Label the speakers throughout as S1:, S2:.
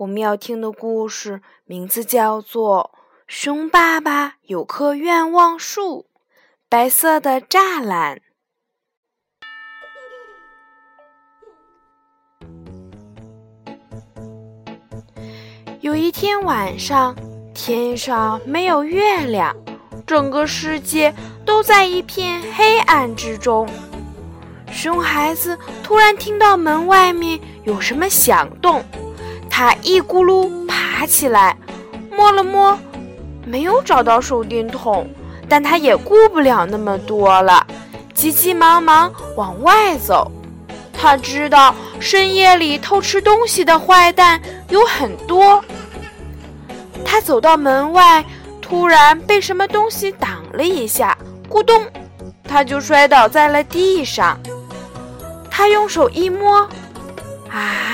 S1: 我们要听的故事名字叫做《熊爸爸有棵愿望树》，白色的栅栏。有一天晚上，天上没有月亮。整个世界都在一片黑暗之中。熊孩子突然听到门外面有什么响动，他一咕噜爬起来，摸了摸，没有找到手电筒，但他也顾不了那么多了，急急忙忙往外走。他知道深夜里偷吃东西的坏蛋有很多。他走到门外。突然被什么东西挡了一下，咕咚，他就摔倒在了地上。他用手一摸，啊，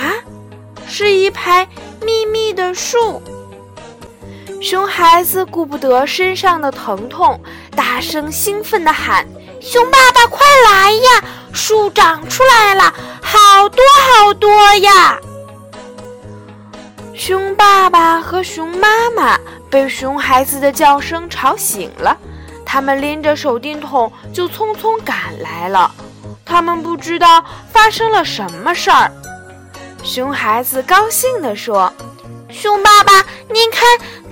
S1: 是一排密密的树。熊孩子顾不得身上的疼痛，大声兴奋地喊：“熊爸爸，快来呀！树长出来了，好多好多呀！”熊爸爸和熊妈妈。被熊孩子的叫声吵醒了，他们拎着手电筒就匆匆赶来了。他们不知道发生了什么事儿。熊孩子高兴地说：“熊爸爸，您看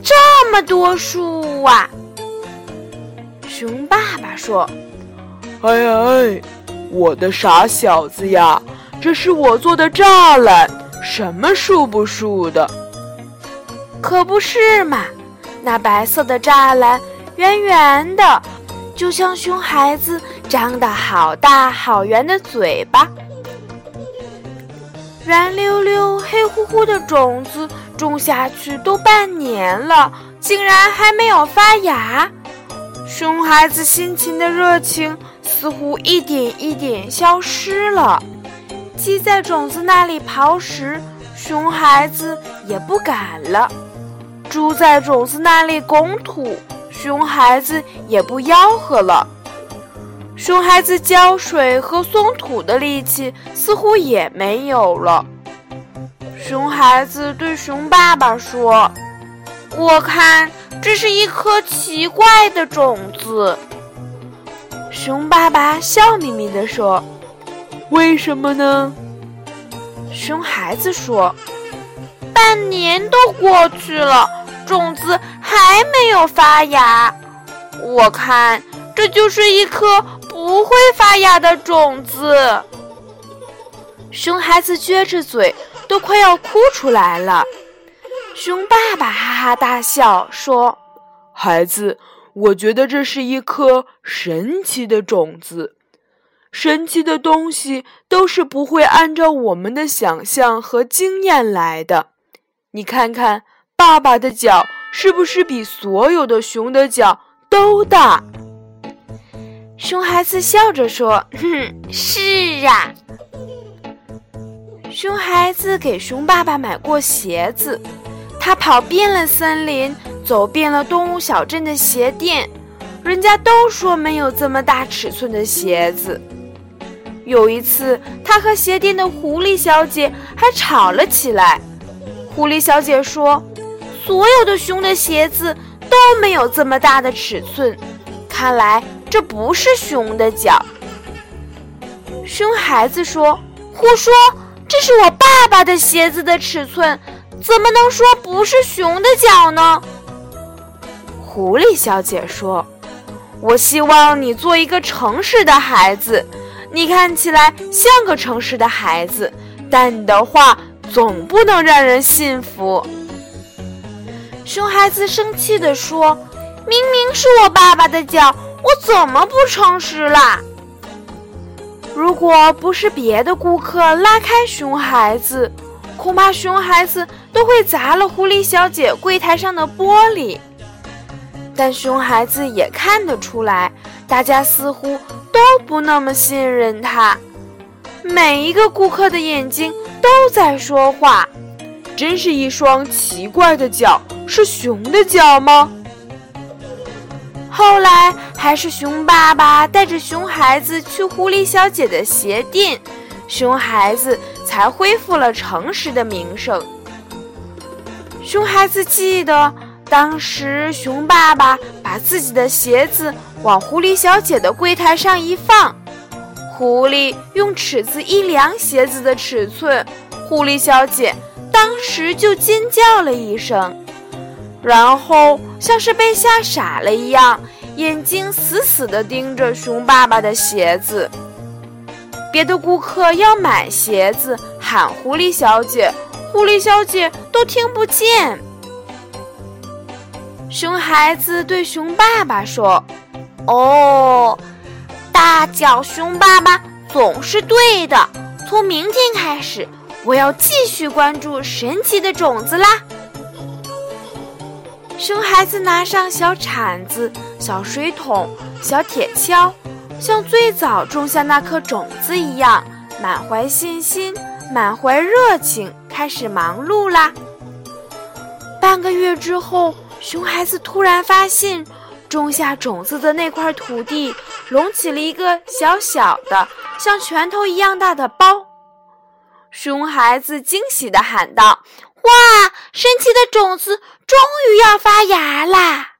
S1: 这么多树啊！”熊爸爸说：“
S2: 哎呀哎，我的傻小子呀，这是我做的栅栏，什么树不树的？
S1: 可不是嘛！”那白色的栅栏，圆圆的，就像熊孩子张的好大好圆的嘴巴。圆溜溜、黑乎乎的种子种下去都半年了，竟然还没有发芽。熊孩子辛勤的热情似乎一点一点消失了。鸡在种子那里刨食，熊孩子也不敢了。猪在种子那里拱土，熊孩子也不吆喝了。熊孩子浇水和松土的力气似乎也没有了。熊孩子对熊爸爸说：“我看这是一颗奇怪的种子。”熊爸爸笑眯眯地说：“
S2: 为什么呢？”
S1: 熊孩子说：“半年都过去了。”种子还没有发芽，我看这就是一颗不会发芽的种子。熊孩子撅着嘴，都快要哭出来了。熊爸爸哈哈大笑说：“
S2: 孩子，我觉得这是一颗神奇的种子。神奇的东西都是不会按照我们的想象和经验来的。你看看。”爸爸的脚是不是比所有的熊的脚都大？
S1: 熊孩子笑着说：“哼，是啊。”熊孩子给熊爸爸买过鞋子，他跑遍了森林，走遍了动物小镇的鞋店，人家都说没有这么大尺寸的鞋子。有一次，他和鞋店的狐狸小姐还吵了起来。狐狸小姐说。所有的熊的鞋子都没有这么大的尺寸，看来这不是熊的脚。熊孩子说：“胡说，这是我爸爸的鞋子的尺寸，怎么能说不是熊的脚呢？”狐狸小姐说：“我希望你做一个诚实的孩子，你看起来像个诚实的孩子，但你的话总不能让人信服。”熊孩子生气地说：“明明是我爸爸的脚，我怎么不诚实啦？”如果不是别的顾客拉开熊孩子，恐怕熊孩子都会砸了狐狸小姐柜台上的玻璃。但熊孩子也看得出来，大家似乎都不那么信任他。每一个顾客的眼睛都在说话，
S2: 真是一双奇怪的脚，是熊的脚吗？
S1: 后来还是熊爸爸带着熊孩子去狐狸小姐的鞋店，熊孩子才恢复了诚实的名声。熊孩子记得，当时熊爸爸把自己的鞋子往狐狸小姐的柜台上一放，狐狸用尺子一量鞋子的尺寸，狐狸小姐当时就尖叫了一声。然后像是被吓傻了一样，眼睛死死地盯着熊爸爸的鞋子。别的顾客要买鞋子，喊狐狸小姐，狐狸小姐都听不见。熊孩子对熊爸爸说：“
S3: 哦，大脚熊爸爸总是对的。从明天开始，我要继续关注神奇的种子啦。”
S1: 熊孩子拿上小铲子、小水桶、小铁锹，像最早种下那颗种子一样，满怀信心、满怀热情，开始忙碌啦。半个月之后，熊孩子突然发现，种下种子的那块土地隆起了一个小小的、像拳头一样大的包。熊孩子惊喜地喊道。
S3: 哇！神奇的种子终于要发芽啦！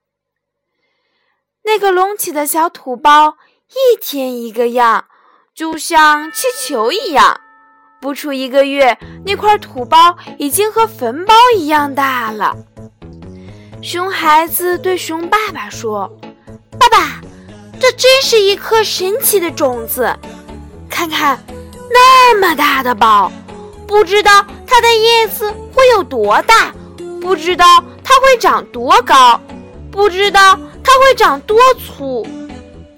S1: 那个隆起的小土包一天一个样，就像气球一样。不出一个月，那块土包已经和坟包一样大了。熊孩子对熊爸爸说：“
S3: 爸爸，这真是一颗神奇的种子！看看，那么大的包，不知道它的叶子……”会有多大？不知道它会长多高，不知道它会长多粗，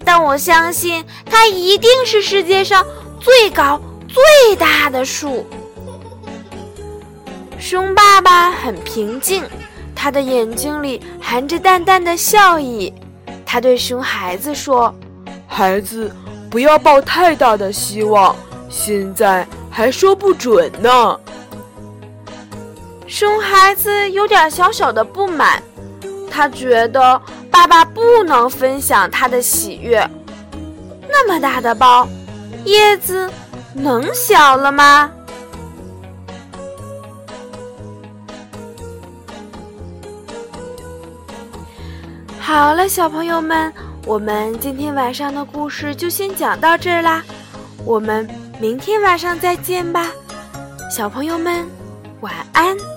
S3: 但我相信它一定是世界上最高最大的树。
S1: 熊爸爸很平静，他的眼睛里含着淡淡的笑意。他对熊孩子说：“
S2: 孩子，不要抱太大的希望，现在还说不准呢。”
S1: 熊孩子有点小小的不满，他觉得爸爸不能分享他的喜悦。那么大的包，叶子能小了吗？好了，小朋友们，我们今天晚上的故事就先讲到这儿啦，我们明天晚上再见吧，小朋友们，晚安。